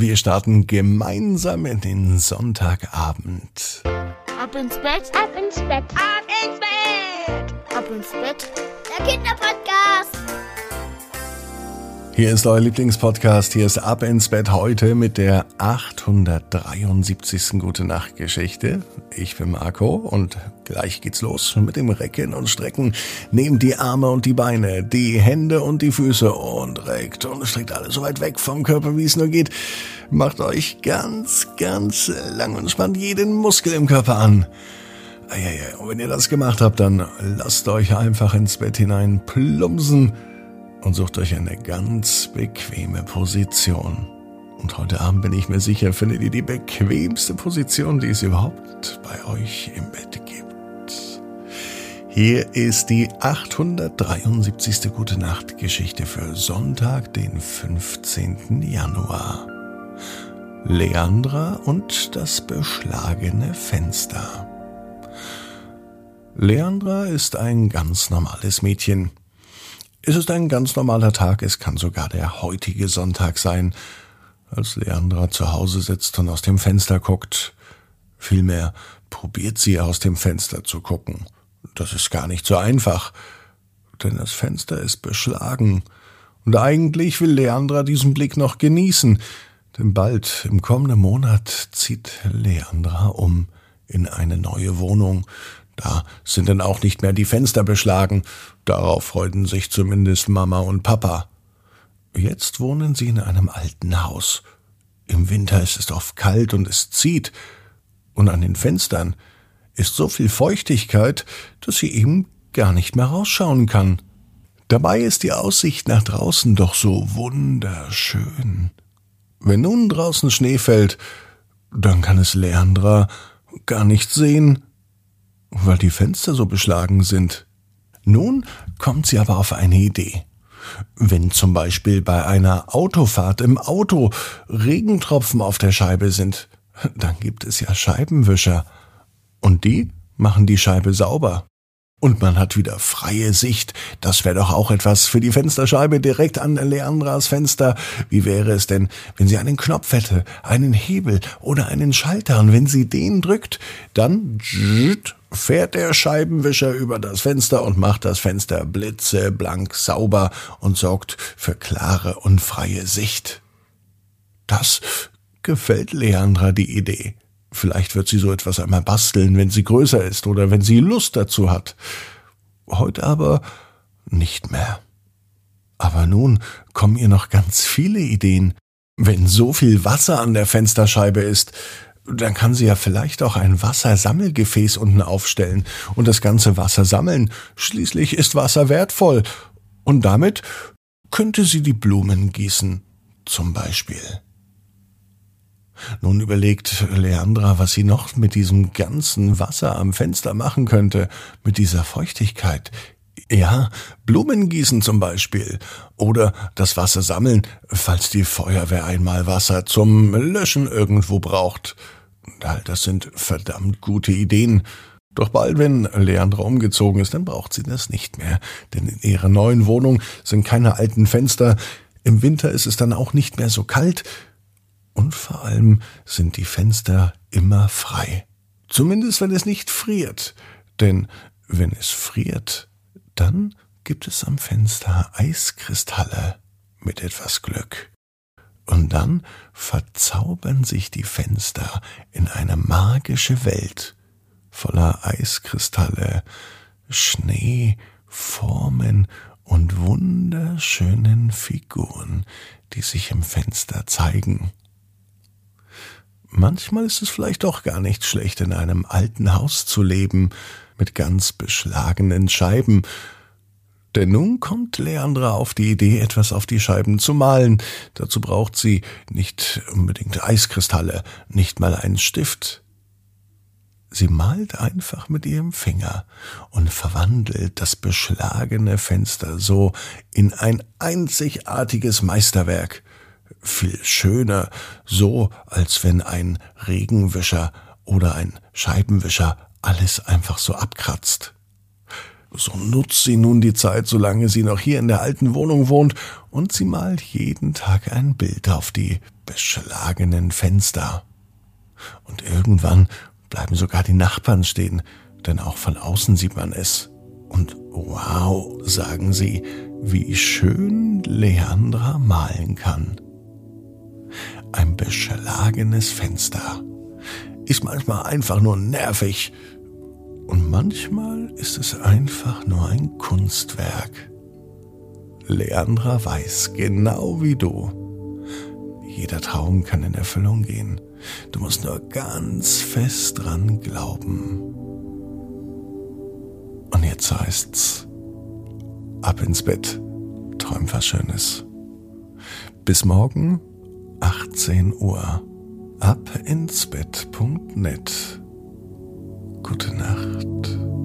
Wir starten gemeinsam in den Sonntagabend. Ab ins Bett, ab ins Bett, ab ins Bett, ab ins Bett. Der Kinderpodcast. Hier ist euer Lieblingspodcast. Hier ist Ab ins Bett heute mit der 873. Gute Nacht Geschichte. Ich bin Marco und gleich geht's los mit dem Recken und Strecken. Nehmt die Arme und die Beine, die Hände und die Füße und reckt und streckt alles so weit weg vom Körper, wie es nur geht. Macht euch ganz, ganz lang und spannt jeden Muskel im Körper an. Und wenn ihr das gemacht habt, dann lasst euch einfach ins Bett hinein plumpsen und sucht euch eine ganz bequeme Position. Und heute Abend bin ich mir sicher, findet ihr die bequemste Position, die es überhaupt bei euch im Bett gibt. Hier ist die 873. Gute Nacht Geschichte für Sonntag, den 15. Januar. Leandra und das beschlagene Fenster. Leandra ist ein ganz normales Mädchen. Es ist ein ganz normaler Tag, es kann sogar der heutige Sonntag sein, als Leandra zu Hause sitzt und aus dem Fenster guckt. Vielmehr probiert sie aus dem Fenster zu gucken. Das ist gar nicht so einfach, denn das Fenster ist beschlagen. Und eigentlich will Leandra diesen Blick noch genießen, denn bald im kommenden Monat zieht Leandra um in eine neue Wohnung, da sind dann auch nicht mehr die Fenster beschlagen. Darauf freuten sich zumindest Mama und Papa. Jetzt wohnen sie in einem alten Haus. Im Winter ist es oft kalt und es zieht. Und an den Fenstern ist so viel Feuchtigkeit, dass sie eben gar nicht mehr rausschauen kann. Dabei ist die Aussicht nach draußen doch so wunderschön. Wenn nun draußen Schnee fällt, dann kann es Leandra gar nicht sehen, weil die Fenster so beschlagen sind. Nun kommt sie aber auf eine Idee. Wenn zum Beispiel bei einer Autofahrt im Auto Regentropfen auf der Scheibe sind, dann gibt es ja Scheibenwischer. Und die machen die Scheibe sauber. Und man hat wieder freie Sicht. Das wäre doch auch etwas für die Fensterscheibe direkt an Leandras Fenster. Wie wäre es denn, wenn sie einen Knopf hätte, einen Hebel oder einen Schalter und wenn sie den drückt, dann fährt der Scheibenwischer über das Fenster und macht das Fenster blitzeblank sauber und sorgt für klare und freie Sicht. Das gefällt Leandra die Idee. Vielleicht wird sie so etwas einmal basteln, wenn sie größer ist oder wenn sie Lust dazu hat. Heute aber nicht mehr. Aber nun kommen ihr noch ganz viele Ideen. Wenn so viel Wasser an der Fensterscheibe ist, dann kann sie ja vielleicht auch ein Wassersammelgefäß unten aufstellen und das ganze Wasser sammeln. Schließlich ist Wasser wertvoll. Und damit könnte sie die Blumen gießen, zum Beispiel. Nun überlegt Leandra, was sie noch mit diesem ganzen Wasser am Fenster machen könnte, mit dieser Feuchtigkeit. Ja, Blumen gießen zum Beispiel. Oder das Wasser sammeln, falls die Feuerwehr einmal Wasser zum Löschen irgendwo braucht. Das sind verdammt gute Ideen. Doch bald, wenn Leandra umgezogen ist, dann braucht sie das nicht mehr. Denn in ihrer neuen Wohnung sind keine alten Fenster. Im Winter ist es dann auch nicht mehr so kalt. Und vor allem sind die Fenster immer frei. Zumindest wenn es nicht friert. Denn wenn es friert, dann gibt es am Fenster Eiskristalle mit etwas Glück. Und dann verzaubern sich die Fenster in eine magische Welt voller Eiskristalle, Schnee, Formen und wunderschönen Figuren, die sich im Fenster zeigen. Manchmal ist es vielleicht doch gar nicht schlecht, in einem alten Haus zu leben, mit ganz beschlagenen Scheiben. Denn nun kommt Leandra auf die Idee, etwas auf die Scheiben zu malen. Dazu braucht sie nicht unbedingt Eiskristalle, nicht mal einen Stift. Sie malt einfach mit ihrem Finger und verwandelt das beschlagene Fenster so in ein einzigartiges Meisterwerk viel schöner, so als wenn ein Regenwischer oder ein Scheibenwischer alles einfach so abkratzt. So nutzt sie nun die Zeit, solange sie noch hier in der alten Wohnung wohnt, und sie malt jeden Tag ein Bild auf die beschlagenen Fenster. Und irgendwann bleiben sogar die Nachbarn stehen, denn auch von außen sieht man es. Und wow, sagen sie, wie schön Leandra malen kann. Ein beschlagenes Fenster ist manchmal einfach nur nervig und manchmal ist es einfach nur ein Kunstwerk. Leandra weiß genau wie du. Jeder Traum kann in Erfüllung gehen. Du musst nur ganz fest dran glauben. Und jetzt heißt's, ab ins Bett, träum was Schönes. Bis morgen, 18 Uhr, ab ins Bett.net. Gute Nacht.